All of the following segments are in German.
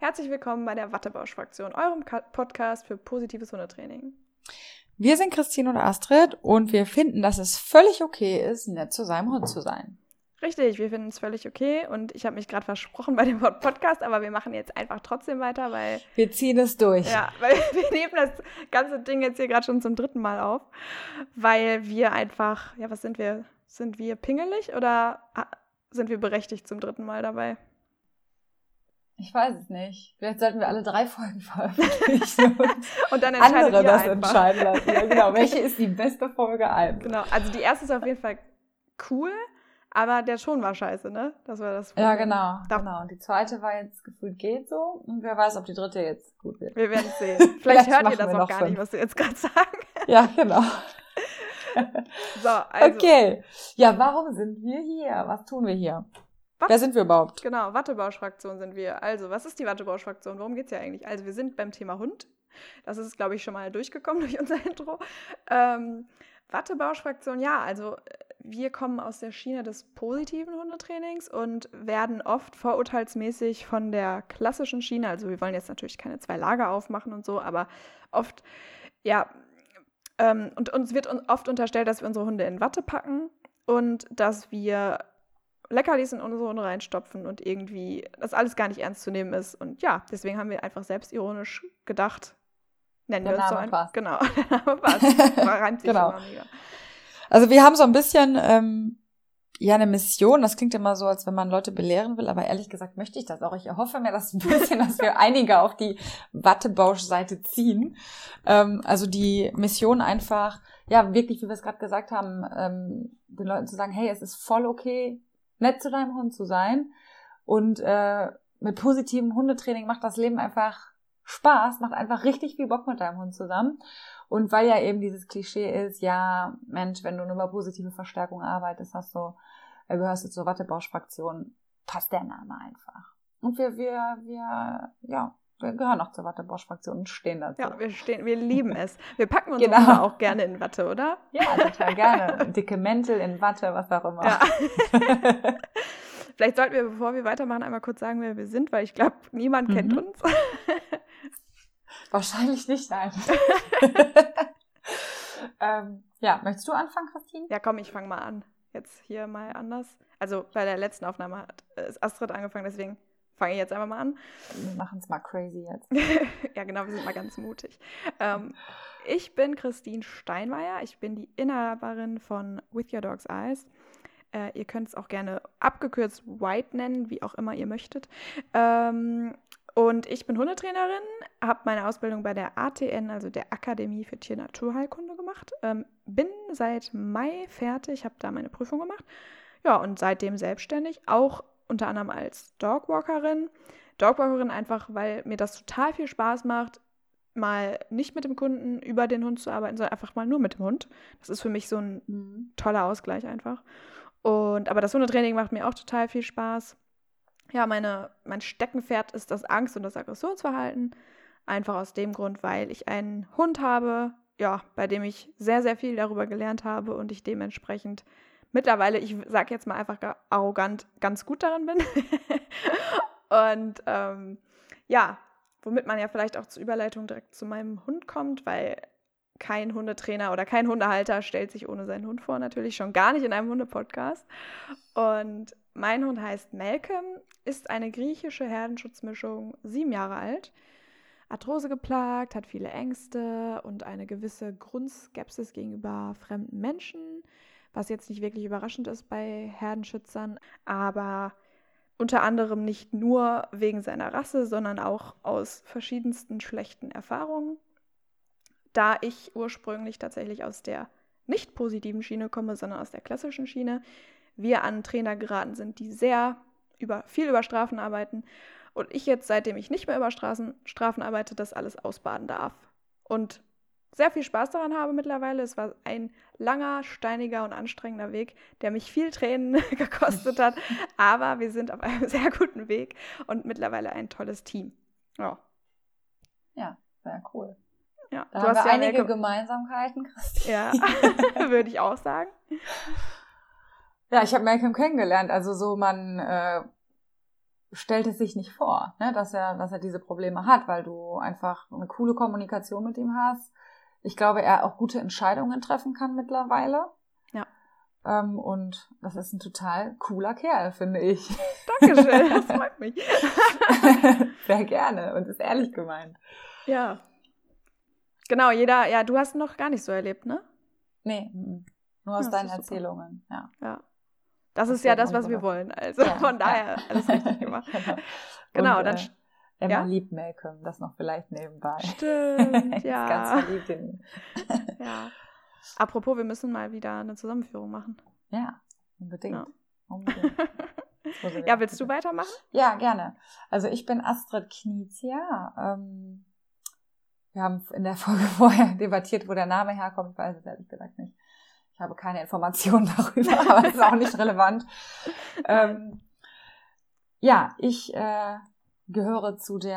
Herzlich willkommen bei der Wattebausch-Fraktion, eurem Podcast für positives Hundetraining. Wir sind Christine und Astrid und wir finden, dass es völlig okay ist, nett zu seinem Hund zu sein. Richtig, wir finden es völlig okay und ich habe mich gerade versprochen bei dem Wort Podcast, aber wir machen jetzt einfach trotzdem weiter, weil. Wir ziehen es durch. Ja, weil wir nehmen das ganze Ding jetzt hier gerade schon zum dritten Mal auf, weil wir einfach, ja, was sind wir? Sind wir pingelig oder sind wir berechtigt zum dritten Mal dabei? Ich weiß es nicht. Vielleicht sollten wir alle drei Folgen veröffentlichen und, dann entscheiden andere das einfach. entscheiden lassen. Ja, genau. Welche ist die beste Folge ein? Genau. Also die erste ist auf jeden Fall cool, aber der Ton war scheiße, ne? Das war das. Ja, genau. Da genau. Und die zweite war jetzt gefühlt geht so. Und wer weiß, ob die dritte jetzt gut wird. Wir werden sehen. Vielleicht, Vielleicht hört ihr das auch gar fünf. nicht, was wir jetzt gerade sagen. Ja, genau. so, also. Okay. Ja, warum sind wir hier? Was tun wir hier? Was? Wer sind wir überhaupt? Genau, Wattebausch-Fraktion sind wir. Also, was ist die Wattebausch-Fraktion? Worum geht es ja eigentlich? Also, wir sind beim Thema Hund. Das ist, glaube ich, schon mal durchgekommen durch unser Intro. Ähm, Wattebausch-Fraktion, ja, also wir kommen aus der Schiene des positiven Hundetrainings und werden oft vorurteilsmäßig von der klassischen Schiene, also wir wollen jetzt natürlich keine zwei Lager aufmachen und so, aber oft, ja, ähm, und uns wird oft unterstellt, dass wir unsere Hunde in Watte packen und dass wir Leckerlis in unsere Hunde reinstopfen und irgendwie das alles gar nicht ernst zu nehmen ist. Und ja, deswegen haben wir einfach selbstironisch gedacht, nennen der wir uns Name so ein. Passt. Genau, der Name passt. Reimt sich genau. Also wir haben so ein bisschen ähm, ja eine Mission. Das klingt immer so, als wenn man Leute belehren will, aber ehrlich gesagt möchte ich das auch. Ich erhoffe mir das ein bisschen, dass wir einige auf die Wattebausch-Seite ziehen. Ähm, also die Mission einfach, ja wirklich, wie wir es gerade gesagt haben, ähm, den Leuten zu sagen, hey, es ist voll okay, nett zu deinem Hund zu sein. Und äh, mit positivem Hundetraining macht das Leben einfach Spaß, macht einfach richtig viel Bock mit deinem Hund zusammen. Und weil ja eben dieses Klischee ist, ja, Mensch, wenn du nur über positive Verstärkung arbeitest, hast du, äh, gehörst du zur Wattebausch-Fraktion, passt der Name einfach. Und wir, wir, wir, ja, wir gehören auch zur Wattebausch-Fraktion und stehen dazu. Ja, wir stehen, wir lieben es. Wir packen uns genau. auch gerne in Watte, oder? Ja, total gerne. Dicke Mäntel in Watte, was auch immer. Ja. Vielleicht sollten wir, bevor wir weitermachen, einmal kurz sagen, wer wir sind, weil ich glaube, niemand mhm. kennt uns. Wahrscheinlich nicht, nein. ähm, ja, möchtest du anfangen, Christine? Ja, komm, ich fange mal an. Jetzt hier mal anders. Also bei der letzten Aufnahme hat ist Astrid angefangen, deswegen fange ich jetzt einfach mal an. Wir machen es mal crazy jetzt. ja, genau, wir sind mal ganz mutig. Ähm, ich bin Christine Steinmeier. Ich bin die Inhaberin von With Your Dog's Eyes. Äh, ihr könnt es auch gerne abgekürzt White nennen, wie auch immer ihr möchtet. Ähm, und ich bin Hundetrainerin, habe meine Ausbildung bei der ATN, also der Akademie für Tier-Naturheilkunde gemacht. Ähm, bin seit Mai fertig, habe da meine Prüfung gemacht. Ja, und seitdem selbstständig, auch unter anderem als Dogwalkerin. Dogwalkerin einfach, weil mir das total viel Spaß macht, mal nicht mit dem Kunden über den Hund zu arbeiten, sondern einfach mal nur mit dem Hund. Das ist für mich so ein mhm. toller Ausgleich einfach. Und aber das Hundetraining macht mir auch total viel Spaß. Ja, meine, mein Steckenpferd ist das Angst- und das Aggressionsverhalten. Einfach aus dem Grund, weil ich einen Hund habe, ja, bei dem ich sehr, sehr viel darüber gelernt habe und ich dementsprechend mittlerweile, ich sage jetzt mal einfach arrogant, ganz gut darin bin. und ähm, ja, womit man ja vielleicht auch zur Überleitung direkt zu meinem Hund kommt, weil kein Hundetrainer oder kein Hundehalter stellt sich ohne seinen Hund vor, natürlich schon gar nicht in einem Hundepodcast. Und mein Hund heißt Malcolm, ist eine griechische Herdenschutzmischung, sieben Jahre alt, Arthrose geplagt, hat viele Ängste und eine gewisse Grundskepsis gegenüber fremden Menschen was jetzt nicht wirklich überraschend ist bei Herdenschützern, aber unter anderem nicht nur wegen seiner Rasse, sondern auch aus verschiedensten schlechten Erfahrungen. Da ich ursprünglich tatsächlich aus der nicht positiven Schiene komme, sondern aus der klassischen Schiene, wir an Trainer geraten sind, die sehr über, viel über Strafen arbeiten und ich jetzt, seitdem ich nicht mehr über Straßen, Strafen arbeite, das alles ausbaden darf. Und sehr viel Spaß daran habe mittlerweile. Es war ein langer, steiniger und anstrengender Weg, der mich viel Tränen gekostet hat. Aber wir sind auf einem sehr guten Weg und mittlerweile ein tolles Team. Ja. Ja, sehr cool. Ja, da haben wir ja einige Gemeinsamkeiten, Christine. Ja, würde ich auch sagen. Ja, ich habe Malcolm kennengelernt. Also so man, äh, stellt es sich nicht vor, ne, dass er, dass er diese Probleme hat, weil du einfach eine coole Kommunikation mit ihm hast. Ich glaube, er auch gute Entscheidungen treffen kann mittlerweile. Ja. Ähm, und das ist ein total cooler Kerl, finde ich. Dankeschön, das freut mich. Sehr gerne und ist ehrlich gemeint. Ja. Genau, jeder, ja, du hast noch gar nicht so erlebt, ne? Nee, nur aus Ja, deinen. Erzählungen, ja. Ja. Das, Das ist ja das, was wir wollen. Also Ja, von daher alles richtig gemacht. genau. Genau, und, dann äh, Emma ja? liebt Malcolm, das noch vielleicht nebenbei. Stimmt, ja. ganz verliebt in ihn. ja. Apropos, wir müssen mal wieder eine Zusammenführung machen. Ja, unbedingt. Ja. unbedingt. Ja, willst du weitermachen? Ja, gerne. Also ich bin Astrid Knizia. Ähm, wir haben in der Folge vorher debattiert, wo der Name herkommt. Ich weiß es ehrlich gesagt nicht. Ich habe keine Informationen darüber, aber es ist auch nicht relevant. Ähm, ja, ich äh, gehöre zu der,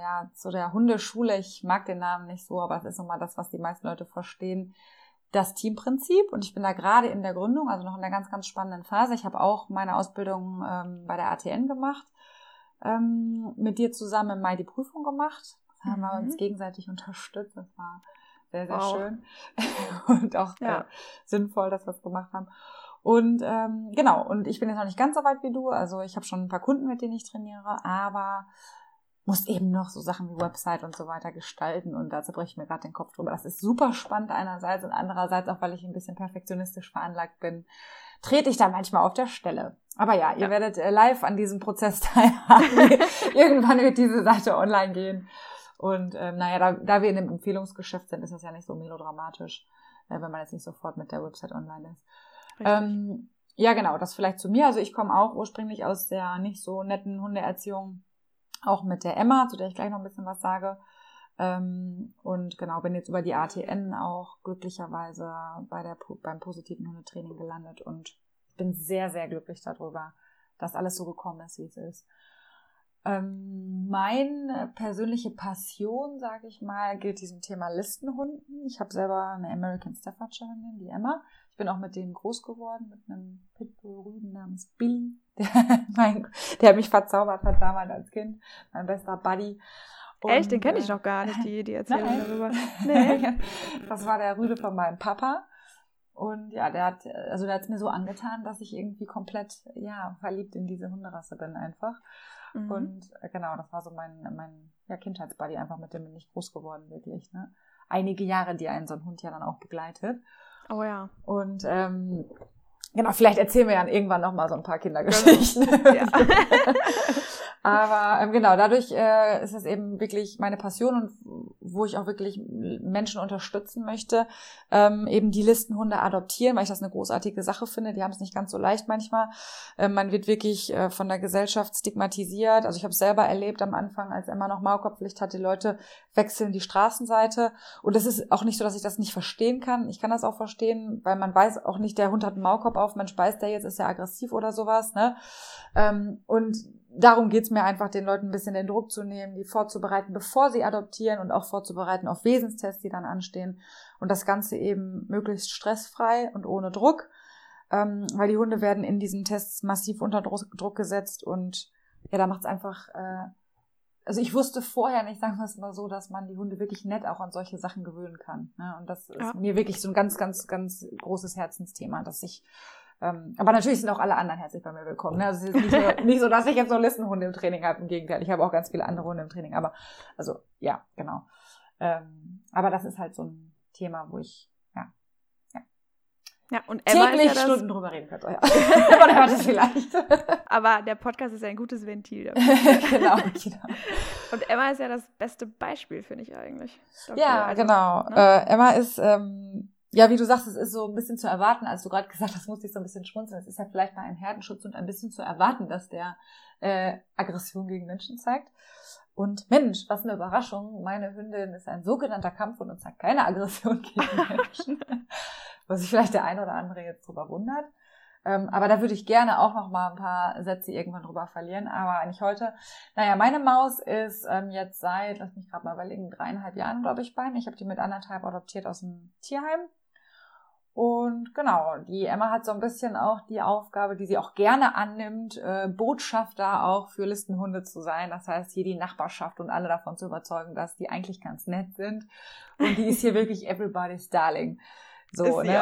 ja, zu der Hundeschule. Ich mag den Namen nicht so, aber es ist nochmal das, was die meisten Leute verstehen. Das Teamprinzip und ich bin da gerade in der Gründung, also noch in einer ganz, ganz spannenden Phase. Ich habe auch meine Ausbildung ähm, bei der ATN gemacht, ähm, mit dir zusammen im Mai die Prüfung gemacht. Da haben wir Mhm. uns gegenseitig unterstützt. Das war sehr, sehr Wow. schön und auch Ja. äh, sinnvoll, dass wir es gemacht haben. Und ähm, genau, und ich bin jetzt noch nicht ganz so weit wie du. Also ich habe schon ein paar Kunden, mit denen ich trainiere, aber muss eben noch so Sachen wie Website und so weiter gestalten und da zerbreche ich mir gerade den Kopf drüber. Das ist super spannend einerseits und andererseits auch, weil ich ein bisschen perfektionistisch veranlagt bin, trete ich da manchmal auf der Stelle. Aber ja, ihr Ja. werdet äh, live an diesem Prozess teilhaben. Irgendwann wird diese Seite online gehen. Und ähm, naja, da, da wir in einem Empfehlungsgeschäft sind, ist das ja nicht so melodramatisch, äh, wenn man jetzt nicht sofort mit der Website online ist. Ähm, ja, genau, das vielleicht zu mir. Also ich komme auch ursprünglich aus der nicht so netten Hundeerziehung, auch mit der Emma, zu der ich gleich noch ein bisschen was sage. Ähm, und genau, bin jetzt über die ATN auch glücklicherweise bei der, beim positiven Hundetraining gelandet und bin sehr, sehr glücklich darüber, dass alles so gekommen ist, wie es ist. Ähm, meine persönliche Passion, sage ich mal, gilt diesem Thema Listenhunden. Ich habe selber eine American Staffordshire Hündin, die Emma. Ich bin auch mit denen groß geworden, mit einem Pitbull-Rüden namens Billy, der, mein, der mich verzaubert hat damals als Kind. Mein bester Buddy. Echt, den kenne ich äh, noch gar nicht, die, die Erzählung Nein. darüber. Nee. das war der Rüde von meinem Papa. Und ja, der hat, also der hat es mir so angetan, dass ich irgendwie komplett, ja, verliebt in diese Hunderasse bin einfach. Mhm. Und äh, genau, das war so mein, mein ja, Kindheitsbuddy, einfach mit dem bin ich groß geworden, wirklich. Ne? Einige Jahre, die einen so ein Hund ja dann auch begleitet. Oh ja. Und ähm, genau, vielleicht erzählen wir ja irgendwann noch mal so ein paar Kindergeschichten. Ja. Aber ähm, genau, dadurch äh, ist es eben wirklich meine Passion und wo ich auch wirklich Menschen unterstützen möchte, ähm, eben die Listenhunde adoptieren, weil ich das eine großartige Sache finde. Die haben es nicht ganz so leicht manchmal. Ähm, man wird wirklich äh, von der Gesellschaft stigmatisiert. Also ich habe es selber erlebt am Anfang, als Emma noch Maulkorbpflicht hatte, die Leute wechseln die Straßenseite. Und es ist auch nicht so, dass ich das nicht verstehen kann. Ich kann das auch verstehen, weil man weiß auch nicht, der Hund hat einen Maulkorb auf, man speist der jetzt, ist er aggressiv oder sowas. Ne? Ähm, und darum geht's mir einfach, den Leuten ein bisschen den Druck zu nehmen, die vorzubereiten, bevor sie adoptieren und auch vorzubereiten auf Wesenstests, die dann anstehen. Und das Ganze eben möglichst stressfrei und ohne Druck, ähm, weil die Hunde werden in diesen Tests massiv unter Druck, gesetzt und ja, da macht's einfach, äh, also ich wusste vorher nicht, sagen wir es mal so, dass man die Hunde wirklich nett auch an solche Sachen gewöhnen kann. Ne? Und das ist Ja. mir wirklich so ein ganz, ganz, ganz großes Herzensthema, dass ich aber natürlich sind auch alle anderen herzlich bei mir willkommen. Ne? Also es ist nicht so, nicht so, dass ich jetzt so Listenhunde im Training habe. Im Gegenteil, ich habe auch ganz viele andere Hunde im Training. Aber also ja, genau. Ähm, aber das ist halt so ein Thema, wo ich ja, Ja, und Emma täglich ja Stunden drüber reden könnte. Ja. Oder hört es vielleicht. aber der Podcast ist ja ein gutes Ventil genau, genau. Und Emma ist ja das beste Beispiel, finde ich eigentlich. dafür. Ja, Also, genau. ne? Äh, Emma ist, ähm, ja, wie du sagst, es ist so ein bisschen zu erwarten, als du gerade gesagt hast, musste ich so ein bisschen schmunzeln. Es ist ja vielleicht bei einem Herdenschutz und ein bisschen zu erwarten, dass der äh, Aggression gegen Menschen zeigt. Und Mensch, was eine Überraschung. Meine Hündin ist ein sogenannter Kampfhund und zeigt keine Aggression gegen Menschen. Was sich vielleicht der eine oder andere jetzt drüber wundert. Ähm, aber da würde ich gerne auch noch mal ein paar Sätze irgendwann drüber verlieren, aber nicht heute. Naja, meine Maus ist ähm, jetzt seit, lass mich gerade mal überlegen, dreieinhalb Jahren, glaube ich, bei mir. Ich habe die mit anderthalb adoptiert aus dem Tierheim. Und genau, die Emma hat so ein bisschen auch die Aufgabe, die sie auch gerne annimmt, äh, Botschafter auch für Listenhunde zu sein. Das heißt, hier die Nachbarschaft und alle davon zu überzeugen, dass die eigentlich ganz nett sind. Und die ist hier wirklich everybody's darling. So, ne?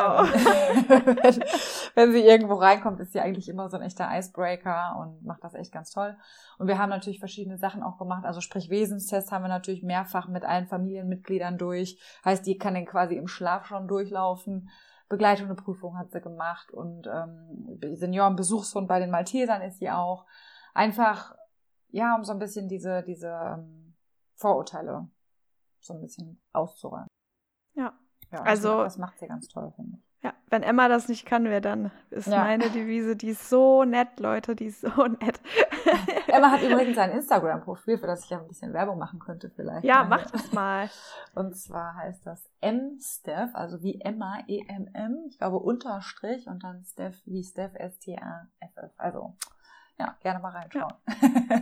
wenn, wenn sie irgendwo reinkommt, ist sie eigentlich immer so ein echter Icebreaker und macht das echt ganz toll. Und wir haben natürlich verschiedene Sachen auch gemacht. Also sprich Wesenstest haben wir natürlich mehrfach mit allen Familienmitgliedern durch. Heißt, die kann den quasi im Schlaf schon durchlaufen. Begleitung eine Prüfung hat sie gemacht und ähm, Seniorenbesuchshund bei den Maltesern ist sie auch. Einfach, ja, um so ein bisschen diese, diese ähm, Vorurteile so ein bisschen auszuräumen. Ja, ja, also, das macht sie ganz toll, finde ich. Ja, wenn Emma das nicht kann, wer dann? Ist ja. meine Devise. Die ist so nett, Leute, die ist so nett. Emma hat übrigens ein Instagram-Profil, für das ich ja ein bisschen Werbung machen könnte vielleicht. Ja, mach das mal. Und zwar heißt das M-Steph, also wie Emma, E-M-M, ich glaube Unterstrich und dann Steph wie Steph, S-T-A-F-F. Also, ja, gerne mal reinschauen.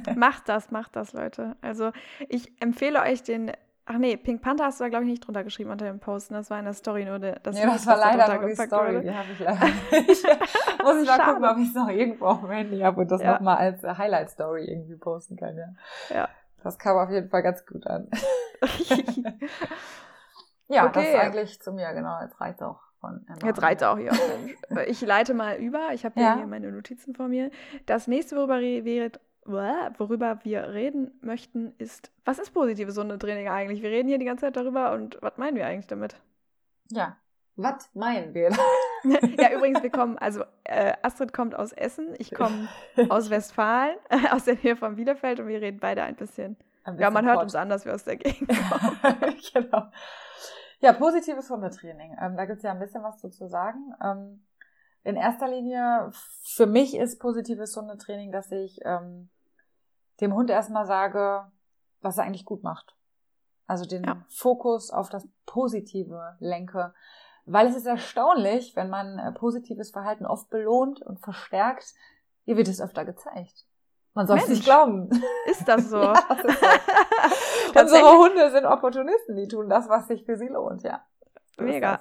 Ja. macht das, macht das, Leute. Also, ich empfehle euch den Ach nee, Pink Panther hast du da, glaube ich, nicht drunter geschrieben unter dem Posten. Das war in der Story nur. Das ja, das war leider nur die Story. Wurde. Die habe ich leider nicht. Muss ich mal gucken, ob ich es noch irgendwo auf dem Handy habe und das ja. nochmal als Highlight-Story irgendwie posten kann, ja. Ja. Das kam auf jeden Fall ganz gut an. ja, okay. das ist eigentlich zu mir, genau. Jetzt reicht auch. Von Emma. Jetzt reicht auch hier. ich leite mal über. Ich habe ja. hier meine Notizen vor mir. Das nächste, worüber wir worüber wir reden möchten, ist, was ist positives Hundetraining eigentlich? Wir reden hier die ganze Zeit darüber und was meinen wir eigentlich damit? Ja, was meinen wir? ja, übrigens, wir kommen, also äh, Astrid kommt aus Essen, ich komme aus Westfalen, äh, aus der Nähe von Bielefeld und wir reden beide ein bisschen. Ein ja, man hört Port. uns an, dass wir aus der Gegend kommen. genau. Ja, positives Hundetraining. Ähm, da gibt es ja ein bisschen was zu, zu sagen. Ähm, in erster Linie, für mich ist positives Hundetraining, dass ich ähm, dem Hund erstmal sage, was er eigentlich gut macht. Also den ja. Fokus auf das Positive lenke. Weil es ist erstaunlich, wenn man äh, positives Verhalten oft belohnt und verstärkt, ihr wird es öfter gezeigt. Man soll es nicht glauben. Ist das so? ja, das ist so. Unsere Hunde sind Opportunisten, die tun das, was sich für sie lohnt, ja. So Mega.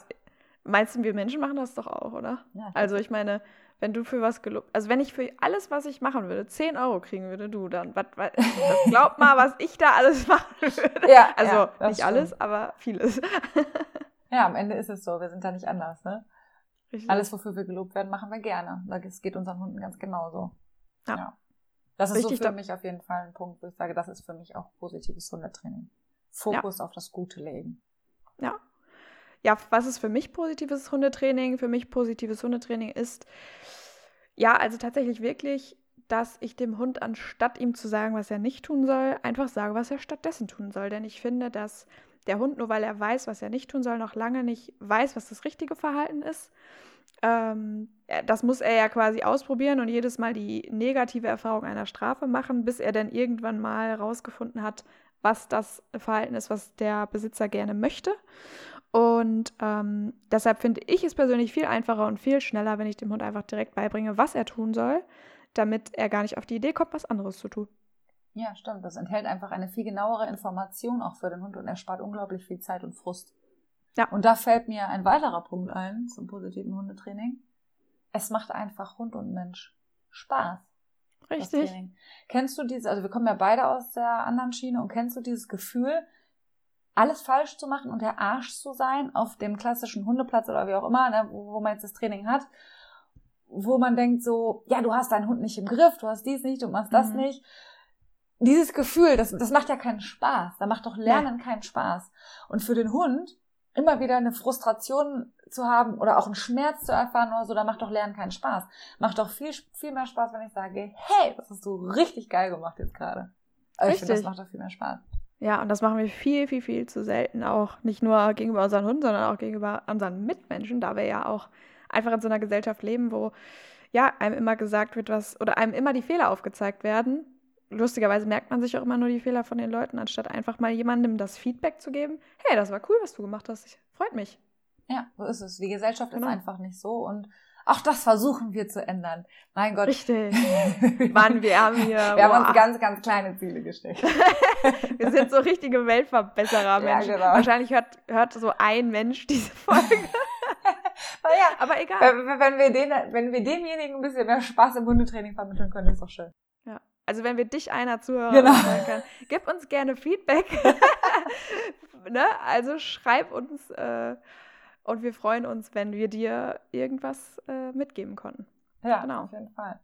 Meinst du, wir Menschen machen das doch auch, oder? Ja, also ich meine, wenn du für was gelobt, also wenn ich für alles, was ich machen würde, 10 Euro kriegen würde, du dann, was, was, das glaub mal, was ich da alles machen würde. Ja, also ja, nicht stimmt. alles, aber vieles. ja, am Ende ist es so, wir sind da nicht anders, ne? Richtig. Alles, wofür wir gelobt werden, machen wir gerne. Das geht unseren Hunden ganz genauso. Ja. ja. Das ist Richtig so für mich auf jeden Fall ein Punkt, wo ich sage, das ist für mich auch positives Hundetraining. Fokus ja. auf das gute Leben. Ja, ja, was ist für mich positives Hundetraining? Für mich positives Hundetraining ist, ja, also tatsächlich wirklich, dass ich dem Hund, anstatt ihm zu sagen, was er nicht tun soll, einfach sage, was er stattdessen tun soll. Denn ich finde, dass der Hund, nur weil er weiß, was er nicht tun soll, noch lange nicht weiß, was das richtige Verhalten ist. Ähm, das muss er ja quasi ausprobieren und jedes Mal die negative Erfahrung einer Strafe machen, bis er dann irgendwann mal herausgefunden hat, was das Verhalten ist, was der Besitzer gerne möchte. Und ähm, deshalb finde ich es persönlich viel einfacher und viel schneller, wenn ich dem Hund einfach direkt beibringe, was er tun soll, damit er gar nicht auf die Idee kommt, was anderes zu tun. Ja, stimmt. Das enthält einfach eine viel genauere Information auch für den Hund und er spart unglaublich viel Zeit und Frust. Ja. Und da fällt mir ein weiterer Punkt ein zum positiven Hundetraining. Es macht einfach Hund und Mensch Spaß. Richtig. Kennst du dieses, also wir kommen ja beide aus der anderen Schiene und kennst du dieses Gefühl, alles falsch zu machen und der Arsch zu sein auf dem klassischen Hundeplatz oder wie auch immer, ne, wo, wo man jetzt das Training hat, wo man denkt so, ja, du hast deinen Hund nicht im Griff, du hast dies nicht, du machst das mhm. nicht. Dieses Gefühl, das, das macht ja keinen Spaß. Da macht doch Lernen ja. keinen Spaß. Und für den Hund immer wieder eine Frustration zu haben oder auch einen Schmerz zu erfahren oder so, da macht doch Lernen keinen Spaß. Macht doch viel, viel mehr Spaß, wenn ich sage, hey, das hast du richtig geil gemacht jetzt gerade. Also ich finde, das macht doch viel mehr Spaß. Ja, und das machen wir viel, viel, viel zu selten. Auch nicht nur gegenüber unseren Hunden, sondern auch gegenüber unseren Mitmenschen, da wir ja auch einfach in so einer Gesellschaft leben, wo ja einem immer gesagt wird, was oder einem immer die Fehler aufgezeigt werden. Lustigerweise merkt man sich auch immer nur die Fehler von den Leuten, anstatt einfach mal jemandem das Feedback zu geben. Hey, das war cool, was du gemacht hast. Ich, freut mich. Ja, so ist es. Die Gesellschaft genau. ist einfach nicht so und auch das versuchen wir zu ändern. Mein Gott. Richtig. Mann, wir haben hier. Wir boah. haben uns ganz, ganz kleine Ziele gesteckt. wir sind so richtige Weltverbesserer Menschen. Ja, genau. Wahrscheinlich hört, hört so ein Mensch diese Folge. naja, aber egal. Wenn wir, den, wenn wir demjenigen ein bisschen mehr Spaß im Hundetraining vermitteln können, ist doch schön. Ja. Also wenn wir dich einer Zuhörer genau. können, gib uns gerne Feedback. ne? Also schreib uns äh, und wir freuen uns, wenn wir dir irgendwas äh, mitgeben konnten. Ja, genau. auf jeden Fall.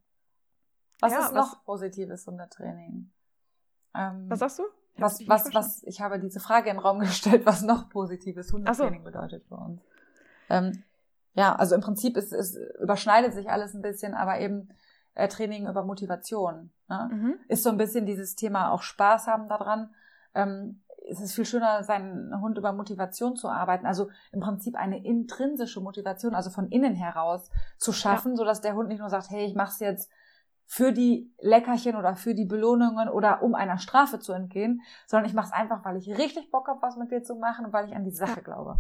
Was ja, ist noch was, positives Hundetraining? Ähm, was sagst du? was, was, was, ich habe diese Frage in den Raum gestellt, was noch positives Hundetraining so. bedeutet für uns. Ähm, ja, also im Prinzip ist, es überschneidet sich alles ein bisschen, aber eben äh, Training über Motivation. Ne? Mhm. Ist so ein bisschen dieses Thema auch Spaß haben daran. Ähm, es ist viel schöner, seinen Hund über Motivation zu arbeiten. Also im Prinzip eine intrinsische Motivation, also von innen heraus zu schaffen, ja. sodass der Hund nicht nur sagt, hey, ich mach's jetzt für die Leckerchen oder für die Belohnungen oder um einer Strafe zu entgehen, sondern ich mache es einfach, weil ich richtig Bock habe, was mit dir zu machen und weil ich an die Sache ja. glaube.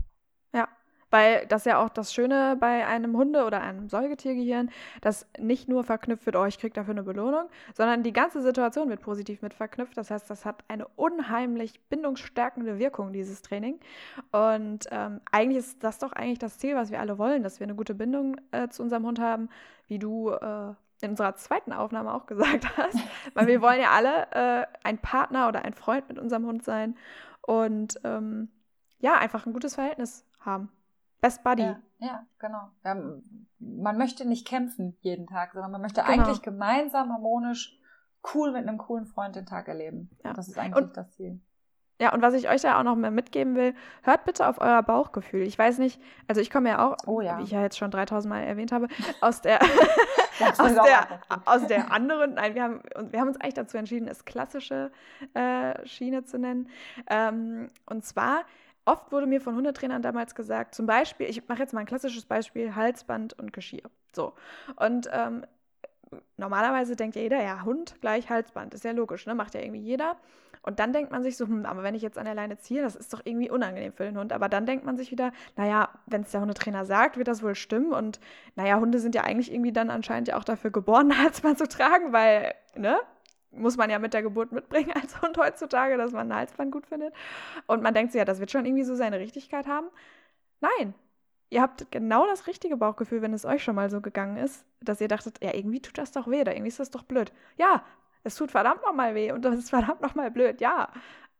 Weil das ja auch das Schöne bei einem Hunde- oder einem Säugetiergehirn, dass nicht nur verknüpft wird, oh, ich kriege dafür eine Belohnung, sondern die ganze Situation wird positiv mit verknüpft. Das heißt, das hat eine unheimlich bindungsstärkende Wirkung, dieses Training. Und ähm, eigentlich ist das doch eigentlich das Ziel, was wir alle wollen, dass wir eine gute Bindung äh, zu unserem Hund haben, wie du äh, in unserer zweiten Aufnahme auch gesagt hast. Weil wir wollen ja alle äh, ein Partner oder ein Freund mit unserem Hund sein und ähm, ja, einfach ein gutes Verhältnis haben. Best Buddy. Ja, ja genau. Ja, man möchte nicht kämpfen jeden Tag, sondern man möchte genau. eigentlich gemeinsam harmonisch cool mit einem coolen Freund den Tag erleben. Ja. Das ist eigentlich und, das Ziel. Ja, und was ich euch da auch noch mehr mitgeben will, hört bitte auf euer Bauchgefühl. Ich weiß nicht, also ich komme ja auch, oh ja. wie ich ja jetzt schon 3000 Mal erwähnt habe, aus der, aus, der aus der anderen, nein, wir haben, wir haben uns eigentlich dazu entschieden, es klassische äh, Schiene zu nennen. Ähm, und zwar, oft wurde mir von Hundetrainern damals gesagt, zum Beispiel, ich mache jetzt mal ein klassisches Beispiel, Halsband und Geschirr. So. Und ähm, normalerweise denkt ja jeder, ja, Hund gleich Halsband, ist ja logisch, ne? Macht ja irgendwie jeder. Und dann denkt man sich so, hm, aber wenn ich jetzt an der Leine ziehe, das ist doch irgendwie unangenehm für den Hund. Aber dann denkt man sich wieder, naja, wenn es der Hundetrainer sagt, wird das wohl stimmen. Und naja, Hunde sind ja eigentlich irgendwie dann anscheinend ja auch dafür geboren, Halsband zu tragen, weil, ne? Muss man ja mit der Geburt mitbringen als Hund heutzutage, dass man ein Halsband gut findet. Und man denkt sich, ja, das wird schon irgendwie so seine Richtigkeit haben. Nein, ihr habt genau das richtige Bauchgefühl, wenn es euch schon mal so gegangen ist, dass ihr dachtet, ja, irgendwie tut das doch weh oder irgendwie ist das doch blöd. Ja, es tut verdammt nochmal weh und das ist verdammt nochmal blöd, ja.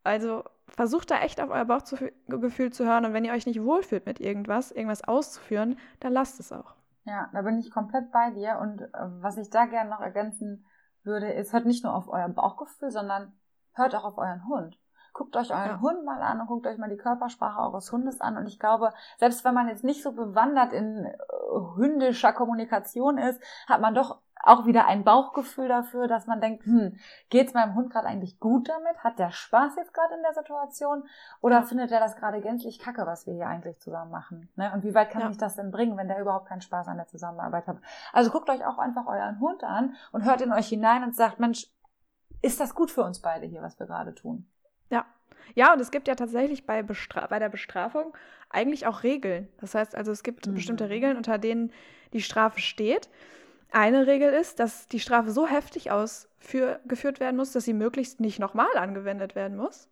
Also versucht da echt auf euer Bauchgefühl zu hören und wenn ihr euch nicht wohlfühlt mit irgendwas, irgendwas auszuführen, dann lasst es auch. Ja, da bin ich komplett bei dir und äh, was ich da gerne noch ergänzen würde, ist, hört nicht nur auf euer Bauchgefühl, sondern hört auch auf euren Hund. Guckt euch euren ja. Hund mal an und guckt euch mal die Körpersprache eures Hundes an. Und ich glaube, selbst wenn man jetzt nicht so bewandert in äh, hündischer Kommunikation ist, hat man doch auch wieder ein Bauchgefühl dafür, dass man denkt, hm, geht's meinem Hund gerade eigentlich gut damit? Hat der Spaß jetzt gerade in der Situation? Oder findet er das gerade gänzlich kacke, was wir hier eigentlich zusammen machen? Ne? Und wie weit kann ja. mich das denn bringen, wenn der überhaupt keinen Spaß an der Zusammenarbeit hat? Also guckt euch auch einfach euren Hund an und hört in euch hinein und sagt, Mensch, ist das gut für uns beide hier, was wir gerade tun? Ja. Ja, und es gibt ja tatsächlich bei, Bestra bei der Bestrafung eigentlich auch Regeln. Das heißt also, es gibt mhm. bestimmte Regeln, unter denen die Strafe steht. Eine Regel ist, dass die Strafe so heftig ausgeführt werden muss, dass sie möglichst nicht nochmal angewendet werden muss.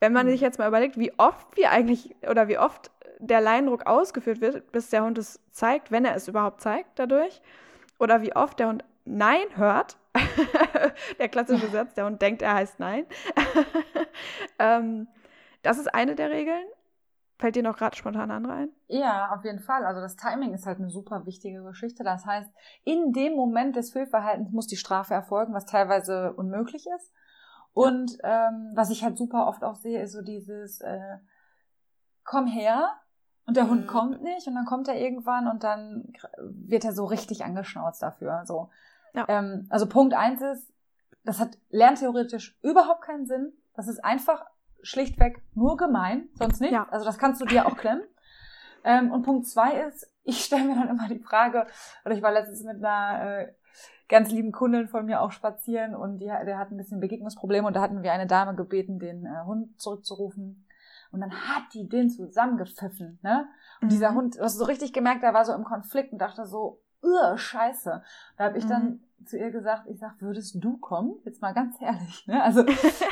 Wenn man mhm. sich jetzt mal überlegt, wie oft wir eigentlich oder wie oft der Leindruck ausgeführt wird, bis der Hund es zeigt, wenn er es überhaupt zeigt dadurch, oder wie oft der Hund Nein hört, der klassische Satz, der Hund denkt, er heißt Nein. ähm, das ist eine der Regeln. Fällt dir noch gerade spontan andere ein? Ja, auf jeden Fall. Also das Timing ist halt eine super wichtige Geschichte. Das heißt, in dem Moment des Fehlverhaltens muss die Strafe erfolgen, was teilweise unmöglich ist. Und ja. ähm, was ich halt super oft auch sehe, ist so dieses äh, Komm her und der mhm. Hund kommt nicht und dann kommt er irgendwann und dann wird er so richtig angeschnauzt dafür. So. Ja. Ähm, also Punkt eins ist, das hat lerntheoretisch überhaupt keinen Sinn. Das ist einfach schlichtweg nur gemein, sonst nicht. Ja. Also das kannst du dir auch klemmen. ähm, und Punkt zwei ist, ich stelle mir dann immer die Frage, oder ich war letztens mit einer äh, ganz lieben Kundin von mir auch spazieren und die, der hat ein bisschen Begegnungsprobleme und da hatten wir eine Dame gebeten, den äh, Hund zurückzurufen. Und dann hat die den zusammengepfiffen, ne? Und mhm. dieser Hund, du hast so richtig gemerkt, der war so im Konflikt und dachte so, scheiße. Da habe ich mhm. dann zu ihr gesagt, ich sag, würdest du kommen? Jetzt mal ganz ehrlich. Ne? Also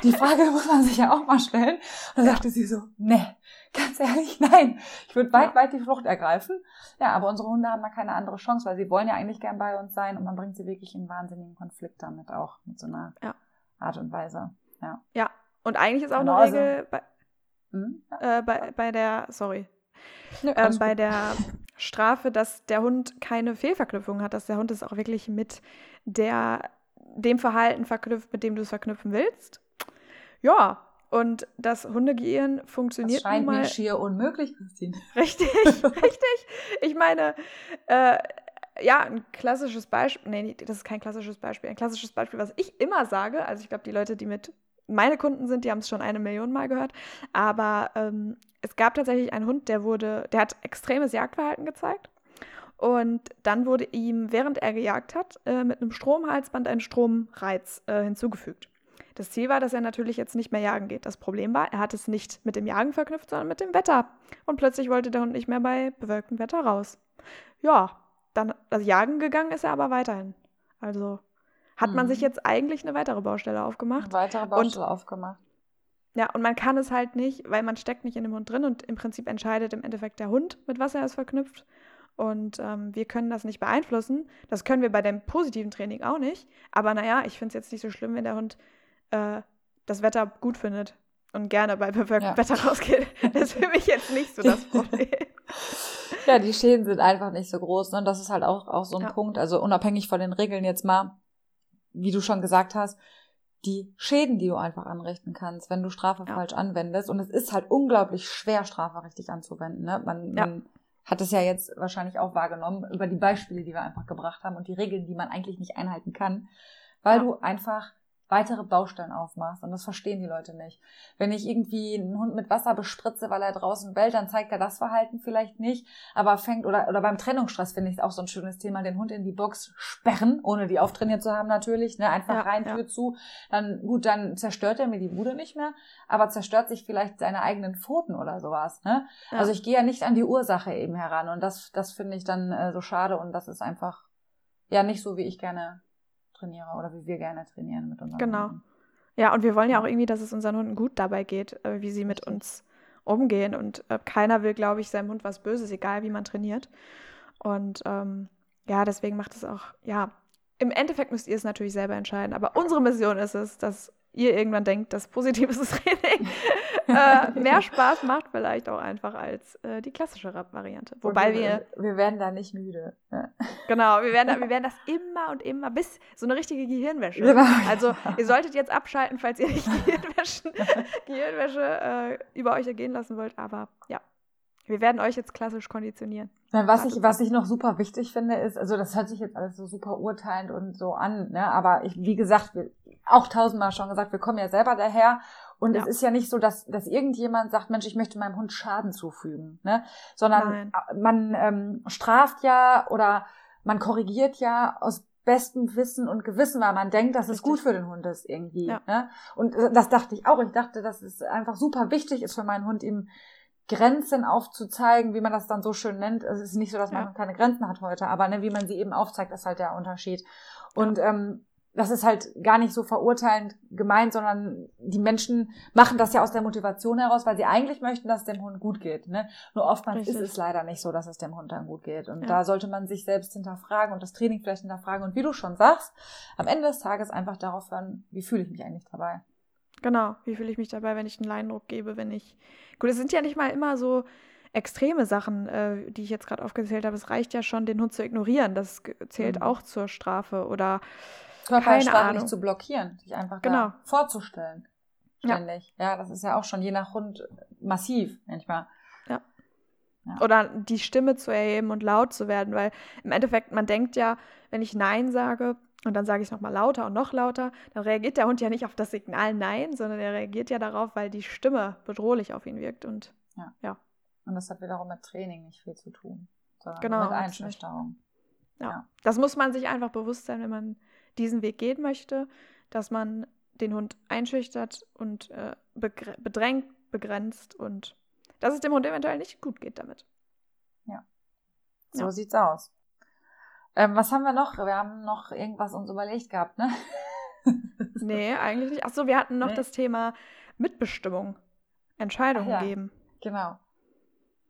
die Frage muss man sich ja auch mal stellen. Und dann ja. sagte sie so, ne, Ganz ehrlich, nein. Ich würde weit, ja. weit die Flucht ergreifen. Ja, aber unsere Hunde haben da keine andere Chance, weil sie wollen ja eigentlich gern bei uns sein und man bringt sie wirklich in wahnsinnigen Konflikt damit auch, mit so einer ja. Art und Weise. Ja. Ja, und eigentlich ist auch genau, eine Regel bei, hm? äh, bei, bei der, sorry, ja, ähm, bei der Strafe, dass der Hund keine Fehlverknüpfung hat, dass der Hund es auch wirklich mit der, dem Verhalten verknüpft, mit dem du es verknüpfen willst. Ja, und das Hundegehirn funktioniert das scheint nun mal. mir schier unmöglich, Christine. Richtig, richtig. Ich meine, äh, ja, ein klassisches Beispiel, nee, das ist kein klassisches Beispiel. Ein klassisches Beispiel, was ich immer sage, also ich glaube, die Leute, die mit meine Kunden sind, die haben es schon eine Million Mal gehört, aber ähm, es gab tatsächlich einen Hund, der wurde, der hat extremes Jagdverhalten gezeigt. Und dann wurde ihm, während er gejagt hat, äh, mit einem Stromhalsband ein Stromreiz äh, hinzugefügt. Das Ziel war, dass er natürlich jetzt nicht mehr jagen geht. Das Problem war, er hat es nicht mit dem Jagen verknüpft, sondern mit dem Wetter. Und plötzlich wollte der Hund nicht mehr bei bewölktem Wetter raus. Ja, dann also jagen gegangen ist er aber weiterhin. Also hat mhm. man sich mhm. jetzt eigentlich eine weitere Baustelle aufgemacht. Eine weitere Baustelle und, aufgemacht. Ja, und man kann es halt nicht, weil man steckt nicht in dem Hund drin und im Prinzip entscheidet im Endeffekt der Hund, mit was er es verknüpft. Und ähm, wir können das nicht beeinflussen. Das können wir bei dem positiven Training auch nicht. Aber naja, ich finde es jetzt nicht so schlimm, wenn der Hund äh, das Wetter gut findet und gerne bei bewölktem ja. Wetter rausgeht. Das ist für mich jetzt nicht so das Problem. ja, die Schäden sind einfach nicht so groß. Ne? Und das ist halt auch, auch so ein ja. Punkt. Also unabhängig von den Regeln jetzt mal, wie du schon gesagt hast, die Schäden, die du einfach anrichten kannst, wenn du Strafe ja. falsch anwendest. Und es ist halt unglaublich schwer, Strafe richtig anzuwenden. Ne? Man, ja. man hat es ja jetzt wahrscheinlich auch wahrgenommen über die Beispiele, die wir einfach gebracht haben und die Regeln, die man eigentlich nicht einhalten kann, weil ja. du einfach weitere Baustellen aufmachst. Und das verstehen die Leute nicht. Wenn ich irgendwie einen Hund mit Wasser bespritze, weil er draußen bellt, dann zeigt er das Verhalten vielleicht nicht. Aber fängt, oder, oder beim Trennungsstress finde ich auch so ein schönes Thema, den Hund in die Box sperren, ohne die auftrainiert zu haben natürlich, ne, einfach ja, rein, Tür ja. zu. Dann, gut, dann zerstört er mir die Bude nicht mehr, aber zerstört sich vielleicht seine eigenen Pfoten oder sowas, ne? Ja. Also ich gehe ja nicht an die Ursache eben heran. Und das, das finde ich dann äh, so schade und das ist einfach, ja, nicht so, wie ich gerne trainiere oder wie wir gerne trainieren mit unseren Genau. Hunden. Ja, und wir wollen ja auch irgendwie, dass es unseren Hunden gut dabei geht, äh, wie sie mit uns umgehen. Und äh, keiner will, glaube ich, seinem Hund was Böses, egal wie man trainiert. Und ähm, ja, deswegen macht es auch, ja, im Endeffekt müsst ihr es natürlich selber entscheiden. Aber unsere Mission ist es, dass ihr irgendwann denkt, dass positives Training äh, mehr Spaß macht vielleicht auch einfach als äh, die klassische Variante. Wobei wir, wir, wir werden da nicht müde. Ja. Genau, wir werden, wir werden das immer und immer bis so eine richtige Gehirnwäsche. Genau. Also ihr solltet jetzt abschalten, falls ihr nicht Gehirnwäsche, Gehirnwäsche äh, über euch ergehen lassen wollt. Aber ja, wir werden euch jetzt klassisch konditionieren. Was ich, was ich noch super wichtig finde, ist, also das hört sich jetzt alles so super urteilend und so an, ne? aber ich, wie gesagt, wir, auch tausendmal schon gesagt, wir kommen ja selber daher und ja. es ist ja nicht so, dass, dass irgendjemand sagt, Mensch, ich möchte meinem Hund Schaden zufügen, ne? sondern Nein. man ähm, straft ja oder man korrigiert ja aus bestem Wissen und Gewissen, weil man denkt, dass Richtig. es gut für den Hund ist irgendwie. Ja. Ne? Und das dachte ich auch. Ich dachte, dass es einfach super wichtig ist für meinen Hund, ihm Grenzen aufzuzeigen, wie man das dann so schön nennt. Es ist nicht so, dass man ja. keine Grenzen hat heute, aber ne, wie man sie eben aufzeigt, ist halt der Unterschied. Und ähm, das ist halt gar nicht so verurteilend gemeint, sondern die Menschen machen das ja aus der Motivation heraus, weil sie eigentlich möchten, dass es dem Hund gut geht. Ne? Nur oftmals Richtig. ist es leider nicht so, dass es dem Hund dann gut geht. Und ja. da sollte man sich selbst hinterfragen und das Training vielleicht hinterfragen. Und wie du schon sagst, am Ende des Tages einfach darauf hören, wie fühle ich mich eigentlich dabei. Genau, wie fühle ich mich dabei, wenn ich einen Leindruck gebe, wenn ich. Gut, es sind ja nicht mal immer so extreme Sachen, äh, die ich jetzt gerade aufgezählt habe. Es reicht ja schon, den Hund zu ignorieren. Das zählt mhm. auch zur Strafe oder Körpersprache nicht zu blockieren, sich einfach genau. vorzustellen. Ständig. Ja. ja, das ist ja auch schon je nach Hund massiv manchmal. Ja. ja. Oder die Stimme zu erheben und laut zu werden, weil im Endeffekt, man denkt ja, wenn ich Nein sage, und dann sage ich es nochmal lauter und noch lauter, dann reagiert der Hund ja nicht auf das Signal Nein, sondern er reagiert ja darauf, weil die Stimme bedrohlich auf ihn wirkt. Und ja. ja. Und das hat wiederum mit Training nicht viel zu tun, sondern genau, mit Einschüchterung. Ja. ja. Das muss man sich einfach bewusst sein, wenn man diesen Weg gehen möchte, dass man den Hund einschüchtert und äh, bedrängt, begrenzt und dass es dem Hund eventuell nicht gut geht damit. Ja. So ja. sieht's aus. Ähm, was haben wir noch? Wir haben noch irgendwas uns überlegt gehabt, ne? nee, eigentlich nicht. Achso, wir hatten noch nee. das Thema Mitbestimmung. Entscheidungen ja, geben. Genau.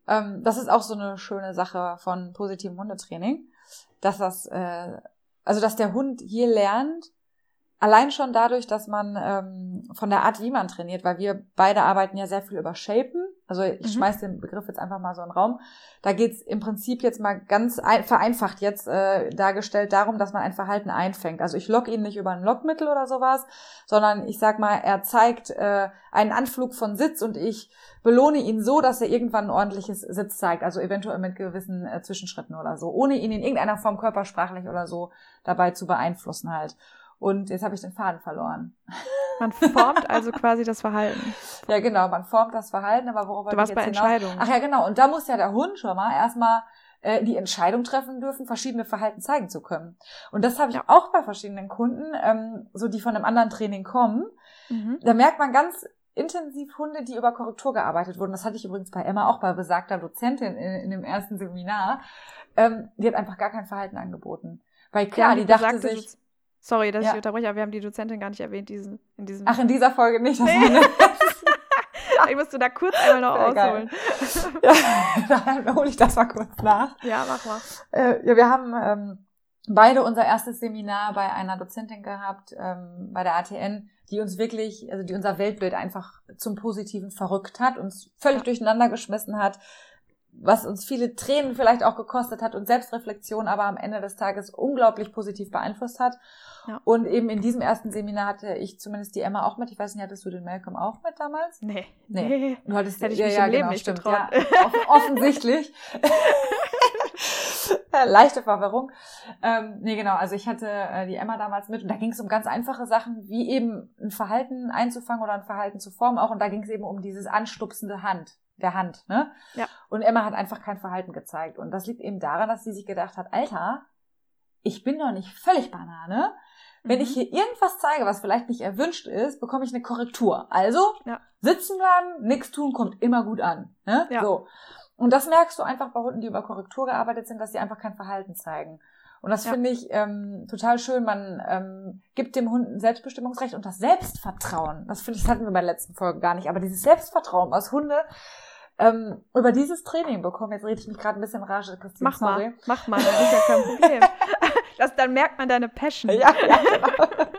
Ähm, das ist auch so eine schöne Sache von positivem Hundetraining, dass das, äh, also dass der Hund hier lernt, Allein schon dadurch, dass man ähm, von der Art, wie man trainiert, weil wir beide arbeiten ja sehr viel über Shapen. Also ich mhm. schmeiß den Begriff jetzt einfach mal so in den Raum. Da geht's im Prinzip jetzt mal ganz ein, vereinfacht jetzt äh, dargestellt darum, dass man ein Verhalten einfängt. Also ich lock ihn nicht über ein Lockmittel oder sowas, sondern ich sag mal, er zeigt äh, einen Anflug von Sitz und ich belohne ihn so, dass er irgendwann ein ordentliches Sitz zeigt, also eventuell mit gewissen äh, Zwischenschritten oder so, ohne ihn in irgendeiner Form körpersprachlich oder so dabei zu beeinflussen halt. Und jetzt habe ich den Faden verloren. Man formt also quasi das Verhalten. Ja, genau, man formt das Verhalten, aber worauf Du warst bei Entscheidungen. Ach ja, genau. Und da muss ja der Hund schon mal erstmal äh, die Entscheidung treffen dürfen, verschiedene Verhalten zeigen zu können. Und das habe ich auch bei verschiedenen Kunden, ähm, so die von einem anderen Training kommen. Mhm. Da merkt man ganz intensiv Hunde, die über Korrektur gearbeitet wurden. Das hatte ich übrigens bei Emma auch bei besagter Dozentin in, in dem ersten Seminar. Ähm, die hat einfach gar kein Verhalten angeboten. Weil klar, ja, die, die dachte sich, Sorry, dass ja. ich unterbreche, aber wir haben die Dozentin gar nicht erwähnt diesen, in diesem. Ach, in dieser Folge nicht. Das nee. ich musste da kurz einmal noch ausholen. ja, dann hole ich das mal kurz nach. Ja, mach mal. Äh, ja, wir haben ähm, beide unser erstes Seminar bei einer Dozentin gehabt, ähm, bei der ATN, die uns wirklich, also die unser Weltbild einfach zum Positiven verrückt hat, uns völlig ja. durcheinander geschmissen hat, was uns viele Tränen vielleicht auch gekostet hat und Selbstreflexion, aber am Ende des Tages unglaublich positiv beeinflusst hat. Ja. Und eben in diesem ersten Seminar hatte ich zumindest die Emma auch mit. Ich weiß nicht, hattest du den Malcolm auch mit damals? Nee. Nee. Du hattest Hätte ich ja, mich ja, im Leben genau, nicht stimmt. getraut. Ja, offensichtlich. Leichte Verwirrung. Ähm, nee, genau. Also ich hatte äh, die Emma damals mit und da ging es um ganz einfache Sachen, wie eben ein Verhalten einzufangen oder ein Verhalten zu formen auch. Und da ging es eben um dieses anstupsende Hand der Hand, ne? Ja. Und Emma hat einfach kein Verhalten gezeigt. Und das liegt eben daran, dass sie sich gedacht hat, Alter, ich bin doch nicht völlig Banane. Wenn ich mhm. hier irgendwas zeige, was vielleicht nicht erwünscht ist, bekomme ich eine Korrektur. Also, ja. sitzen bleiben, nichts tun, kommt immer gut an. Ne? Ja. So. Und das merkst du einfach bei Hunden, die über Korrektur gearbeitet sind, dass sie einfach kein Verhalten zeigen. Und das ja. finde ich ähm, total schön. Man ähm, gibt dem Hund ein Selbstbestimmungsrecht und das Selbstvertrauen. Das finde ich, das hatten wir bei der letzten Folge gar nicht. Aber dieses Selbstvertrauen, was Hunde ähm, über dieses Training bekommen. Jetzt rede ich mich gerade ein bisschen rage, Christine. Mach sorry. mal, mach mal, das ist ja kein Problem. das, dann merkt man deine Passion. Ja, ja, genau.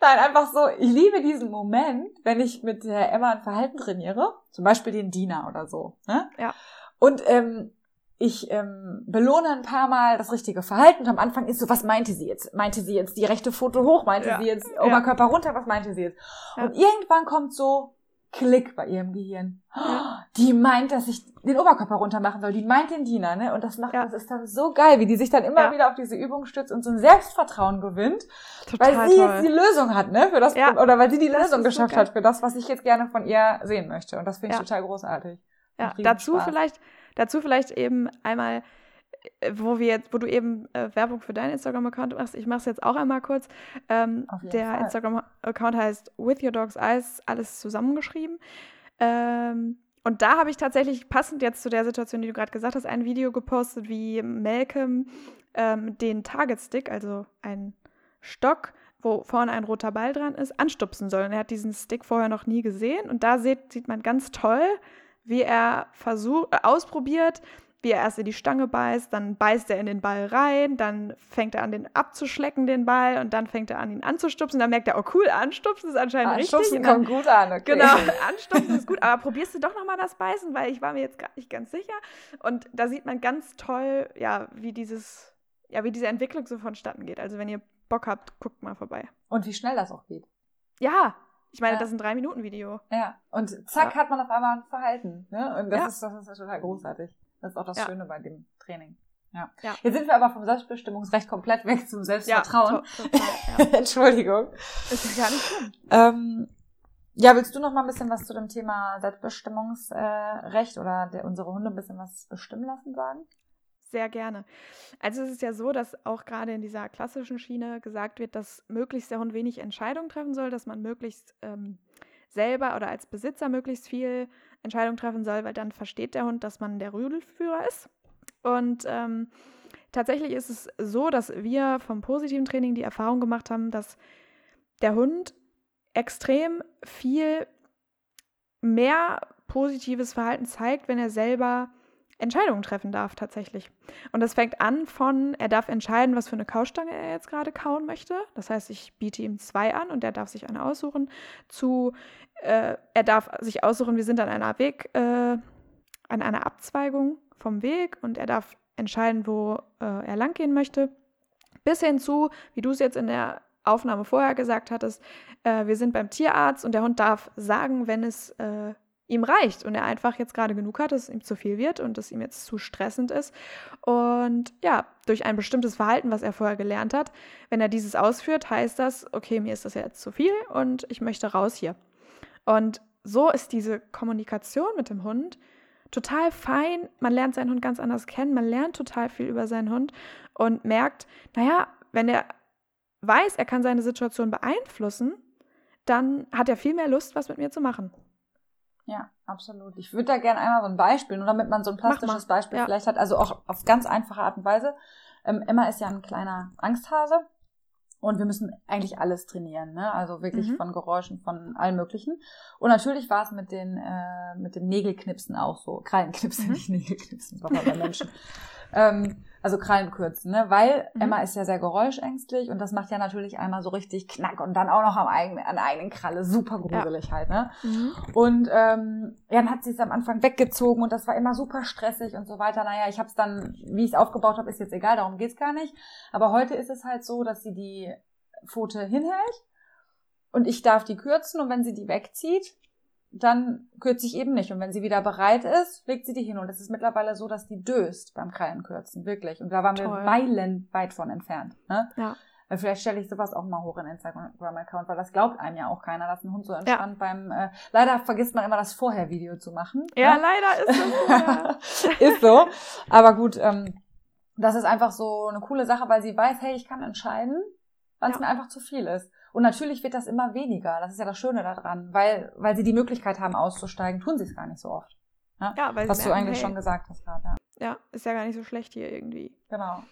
Nein, einfach so, ich liebe diesen Moment, wenn ich mit der Emma ein Verhalten trainiere, zum Beispiel den Diener oder so. Ne? Ja. Und ähm, ich ähm, belohne ein paar Mal das richtige Verhalten und am Anfang ist so, was meinte sie jetzt? Meinte sie jetzt die rechte Foto hoch? Meinte ja. sie jetzt Oberkörper ja. runter? Was meinte sie jetzt? Ja. Und irgendwann kommt so, Klick bei ihrem Gehirn. Ja. Die meint, dass ich den Oberkörper runter machen soll. Die meint den Diener, ne? Und das macht, ja. das ist dann so geil, wie die sich dann immer ja. wieder auf diese Übung stützt und so ein Selbstvertrauen gewinnt, Total weil sie toll. jetzt die Lösung hat, ne? Für das, oder weil sie die das Lösung geschafft so hat für das, was ich jetzt gerne von ihr sehen möchte. Und das finde ich total großartig. Ja, dazu Spaß. vielleicht, dazu vielleicht eben einmal wo wir jetzt, wo du eben äh, Werbung für deinen Instagram-Account machst, ich mache es jetzt auch einmal kurz. Ähm, der Instagram-Account heißt With Your Dog's Eyes, alles zusammengeschrieben. Ähm, und da habe ich tatsächlich passend jetzt zu der Situation, die du gerade gesagt hast, ein Video gepostet, wie Malcolm ähm, den Target Stick, also ein Stock, wo vorne ein roter Ball dran ist, anstupsen soll. Und er hat diesen Stick vorher noch nie gesehen. Und da sieht, sieht man ganz toll, wie er versucht, äh, ausprobiert, wie er erst in die Stange beißt, dann beißt er in den Ball rein, dann fängt er an, den abzuschlecken, den Ball, und dann fängt er an, ihn anzustupsen. Dann merkt er, oh cool, anstupsen ist anscheinend anstupsen richtig. Anstupsen kommt gut an, okay. Genau, anstupsen ist gut, aber probierst du doch nochmal das Beißen, weil ich war mir jetzt gar nicht ganz sicher. Und da sieht man ganz toll, ja, wie dieses, ja, wie diese Entwicklung so vonstatten geht. Also wenn ihr Bock habt, guckt mal vorbei. Und wie schnell das auch geht. Ja, ich meine, ja. das ist ein Drei-Minuten-Video. Ja, und zack, ja. hat man auf einmal ein Verhalten. Ne? Und das, ja. ist, das ist total großartig. Das ist auch das ja. Schöne bei dem Training. Ja. ja. Jetzt sind wir aber vom Selbstbestimmungsrecht komplett weg zum Selbstvertrauen. Ja, total, ja. Entschuldigung. Das ist gar nicht schlimm. Ähm, ja, willst du noch mal ein bisschen was zu dem Thema Selbstbestimmungsrecht oder der, unsere Hunde ein bisschen was bestimmen lassen sagen? Sehr gerne. Also es ist ja so, dass auch gerade in dieser klassischen Schiene gesagt wird, dass möglichst der Hund wenig Entscheidungen treffen soll, dass man möglichst ähm, selber oder als Besitzer möglichst viel Entscheidung treffen soll, weil dann versteht der Hund, dass man der Rüdelführer ist. Und ähm, tatsächlich ist es so, dass wir vom positiven Training die Erfahrung gemacht haben, dass der Hund extrem viel mehr positives Verhalten zeigt, wenn er selber Entscheidungen treffen darf tatsächlich. Und das fängt an von, er darf entscheiden, was für eine Kaustange er jetzt gerade kauen möchte. Das heißt, ich biete ihm zwei an und er darf sich eine aussuchen. Zu, äh, er darf sich aussuchen, wir sind an einer Weg, äh, an einer Abzweigung vom Weg und er darf entscheiden, wo äh, er langgehen möchte. Bis hin zu, wie du es jetzt in der Aufnahme vorher gesagt hattest, äh, wir sind beim Tierarzt und der Hund darf sagen, wenn es äh, ihm reicht und er einfach jetzt gerade genug hat, dass es ihm zu viel wird und es ihm jetzt zu stressend ist. Und ja, durch ein bestimmtes Verhalten, was er vorher gelernt hat, wenn er dieses ausführt, heißt das, okay, mir ist das jetzt zu viel und ich möchte raus hier. Und so ist diese Kommunikation mit dem Hund total fein. Man lernt seinen Hund ganz anders kennen, man lernt total viel über seinen Hund und merkt, naja, wenn er weiß, er kann seine Situation beeinflussen, dann hat er viel mehr Lust, was mit mir zu machen. Ja, absolut. Ich würde da gerne einmal so ein Beispiel, nur damit man so ein plastisches Beispiel ja. vielleicht hat, also auch auf ganz einfache Art und Weise. Ähm, Emma ist ja ein kleiner Angsthase und wir müssen eigentlich alles trainieren, ne? Also wirklich mhm. von Geräuschen, von allem Möglichen. Und natürlich war es mit den äh, mit den Nägelknipsen auch so, Krallenknipsen, mhm. nicht Nägelknipsen, doch bei Menschen. ähm, also Krallen kürzen, ne? Weil mhm. Emma ist ja sehr geräuschängstlich und das macht ja natürlich einmal so richtig knack und dann auch noch am eigenen, an eigenen Kralle super gruselig ja. halt, ne? Mhm. Und ähm, ja, dann hat sie es am Anfang weggezogen und das war immer super stressig und so weiter. Naja, ich habe es dann, wie ich es aufgebaut habe, ist jetzt egal, darum geht's gar nicht. Aber heute ist es halt so, dass sie die Pfote hinhält und ich darf die kürzen und wenn sie die wegzieht, dann kürze ich eben nicht. Und wenn sie wieder bereit ist, legt sie die hin. Und es ist mittlerweile so, dass die döst beim Krallenkürzen, wirklich. Und da waren Toll. wir meilenweit von entfernt. Ne? Ja. Weil vielleicht stelle ich sowas auch mal hoch in Instagram-Account, weil das glaubt einem ja auch keiner, dass ein Hund so entspannt ja. beim. Äh, leider vergisst man immer das Vorher-Video zu machen. Ja, ne? leider ist so. ist so. Aber gut, ähm, das ist einfach so eine coole Sache, weil sie weiß, hey, ich kann entscheiden, wann es ja. mir einfach zu viel ist. Und natürlich wird das immer weniger. Das ist ja das Schöne daran, weil, weil sie die Möglichkeit haben, auszusteigen, tun sie es gar nicht so oft. Ja, ne? ja weil Was du eigentlich hey, schon gesagt hast gerade. Ja. ja, ist ja gar nicht so schlecht hier irgendwie. Genau.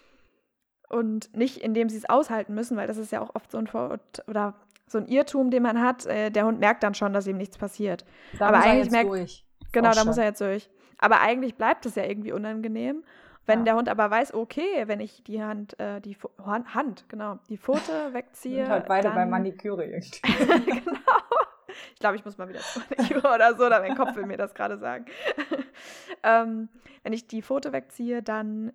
Und nicht, indem sie es aushalten müssen, weil das ist ja auch oft so ein Vor oder so ein Irrtum, den man hat. Äh, der Hund merkt dann schon, dass ihm nichts passiert. Da Aber muss eigentlich er jetzt merkt, durch. Genau, da muss er jetzt durch. Aber eigentlich bleibt es ja irgendwie unangenehm. Wenn ja. der Hund aber weiß, okay, wenn ich die Hand, äh, die Fo Hand, genau, die Pfote wegziehe. Sind halt beide dann... bei Maniküre irgendwie. genau. Ich glaube, ich muss mal wieder zur Maniküre oder so, oder mein Kopf will mir das gerade sagen. ähm, wenn ich die Pfote wegziehe, dann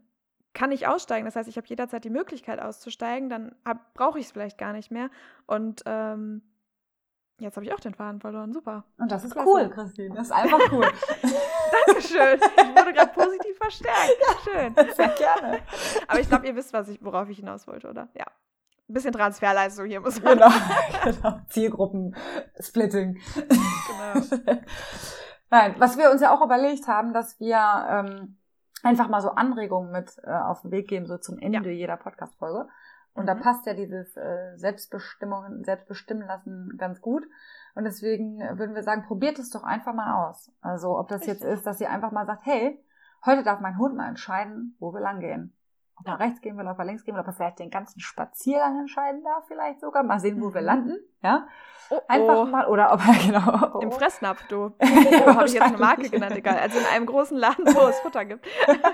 kann ich aussteigen. Das heißt, ich habe jederzeit die Möglichkeit auszusteigen, dann brauche ich es vielleicht gar nicht mehr. Und ähm, Jetzt habe ich auch den Faden verloren. Super. Und das ist Klasse. cool, Christine. Das ist einfach cool. Dankeschön. Ich wurde gerade positiv verstärkt. Schön. Sehr gerne. Aber ich glaube, ihr wisst, was ich, worauf ich hinaus wollte, oder? Ja. Ein bisschen Transferleistung hier muss man. Genau. genau. Zielgruppen-Splitting. Genau. Nein, was wir uns ja auch überlegt haben, dass wir ähm, einfach mal so Anregungen mit äh, auf den Weg geben, so zum Ende ja. jeder Podcast-Folge. Und mhm. da passt ja dieses äh, Selbstbestimmung, Selbstbestimmen lassen ganz gut. Und deswegen würden wir sagen, probiert es doch einfach mal aus. Also ob das Richtig. jetzt ist, dass ihr einfach mal sagt, hey, heute darf mein Hund mal entscheiden, wo wir lang gehen. Ob er rechts gehen will, ob er links gehen will, ob er vielleicht den ganzen Spaziergang entscheiden darf, vielleicht sogar. Mal sehen, wo wir mhm. landen. Ja. Oh, Einfach oh. mal, oder ob er genau. Im Fressnapf, du. Oh, habe ich jetzt eine Marke genannt, egal. Also in einem großen Laden, wo es Futter gibt.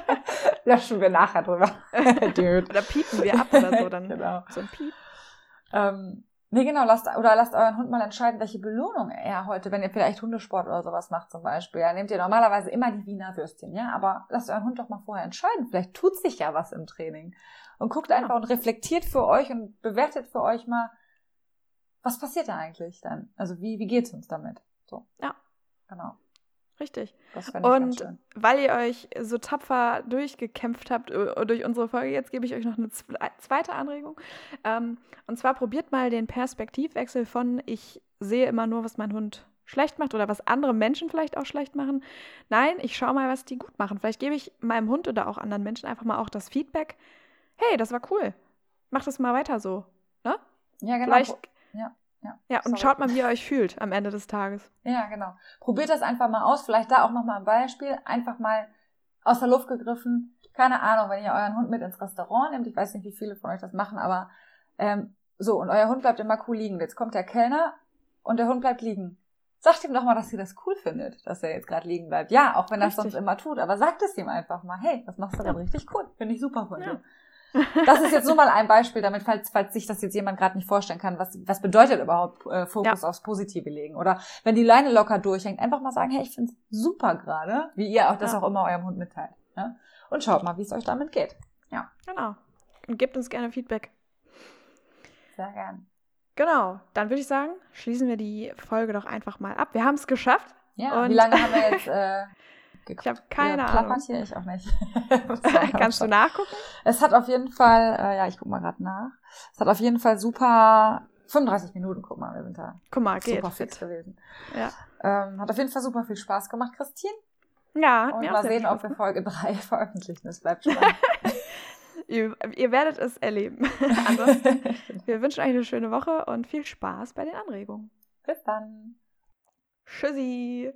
Löschen wir nachher drüber. oder piepen wir ab oder so, dann genau. so ein Piep. Ähm, Nee, genau, lasst, oder lasst euren Hund mal entscheiden, welche Belohnung er heute, wenn ihr vielleicht Hundesport oder sowas macht zum Beispiel, ja, nehmt ihr normalerweise immer die Wiener Würstchen, ja, aber lasst euren Hund doch mal vorher entscheiden, vielleicht tut sich ja was im Training und guckt ja. einfach und reflektiert für euch und bewertet für euch mal, was passiert da eigentlich dann? Also wie, wie geht's uns damit? So. Ja. Genau. Richtig. Und weil ihr euch so tapfer durchgekämpft habt äh, durch unsere Folge, jetzt gebe ich euch noch eine zweite Anregung. Ähm, und zwar probiert mal den Perspektivwechsel von ich sehe immer nur, was mein Hund schlecht macht oder was andere Menschen vielleicht auch schlecht machen. Nein, ich schaue mal, was die gut machen. Vielleicht gebe ich meinem Hund oder auch anderen Menschen einfach mal auch das Feedback. Hey, das war cool. Macht es mal weiter so. Ne? Ja, genau. Vielleicht ja. Ja, ja und schaut mal, wie ihr euch fühlt am Ende des Tages. Ja, genau. Probiert das einfach mal aus. Vielleicht da auch nochmal ein Beispiel. Einfach mal aus der Luft gegriffen. Keine Ahnung, wenn ihr euren Hund mit ins Restaurant nehmt. Ich weiß nicht, wie viele von euch das machen, aber ähm, so, und euer Hund bleibt immer cool liegen. Jetzt kommt der Kellner und der Hund bleibt liegen. sagt ihm doch mal, dass sie das cool findet, dass er jetzt gerade liegen bleibt. Ja, auch wenn er es sonst immer tut, aber sagt es ihm einfach mal, hey, das machst du Ja. richtig cool. Finde ich super von Ja. dir. Das ist jetzt nur mal ein Beispiel, damit, falls, falls sich das jetzt jemand gerade nicht vorstellen kann, was, was bedeutet überhaupt äh, Fokus aufs Positive legen. Oder wenn die Leine locker durchhängt, einfach mal sagen, hey, ich find's super gerade, wie ihr auch das Ja. auch immer eurem Hund mitteilt. Ja? Und schaut mal, wie es euch damit geht. Genau. Und gebt uns gerne Feedback. Sehr gern. Genau. Dann würde ich sagen, schließen wir die Folge doch einfach mal ab. Wir haben es geschafft. Ja, Und- wie lange haben wir jetzt äh, Ich habe keine ja, Ahnung. plappert hier? Ich auch nicht. Kannst du nachgucken? Es hat auf jeden Fall, äh, ja, ich guck mal gerade nach. Es hat auf jeden Fall super 35 Minuten, guck mal, wir sind da Guck mal, geht. super fit. gewesen. Ja. Ähm, hat auf jeden Fall super viel Spaß gemacht, Christine. Ja, hat Und mir auch mal sehr sehen, ob wir Folge 3 veröffentlichen. Das bleibt spannend. Ihr, ihr werdet es erleben. Ansonsten, wir wünschen euch eine schöne Woche und viel Spaß bei den Anregungen. Bis dann. Tschüssi.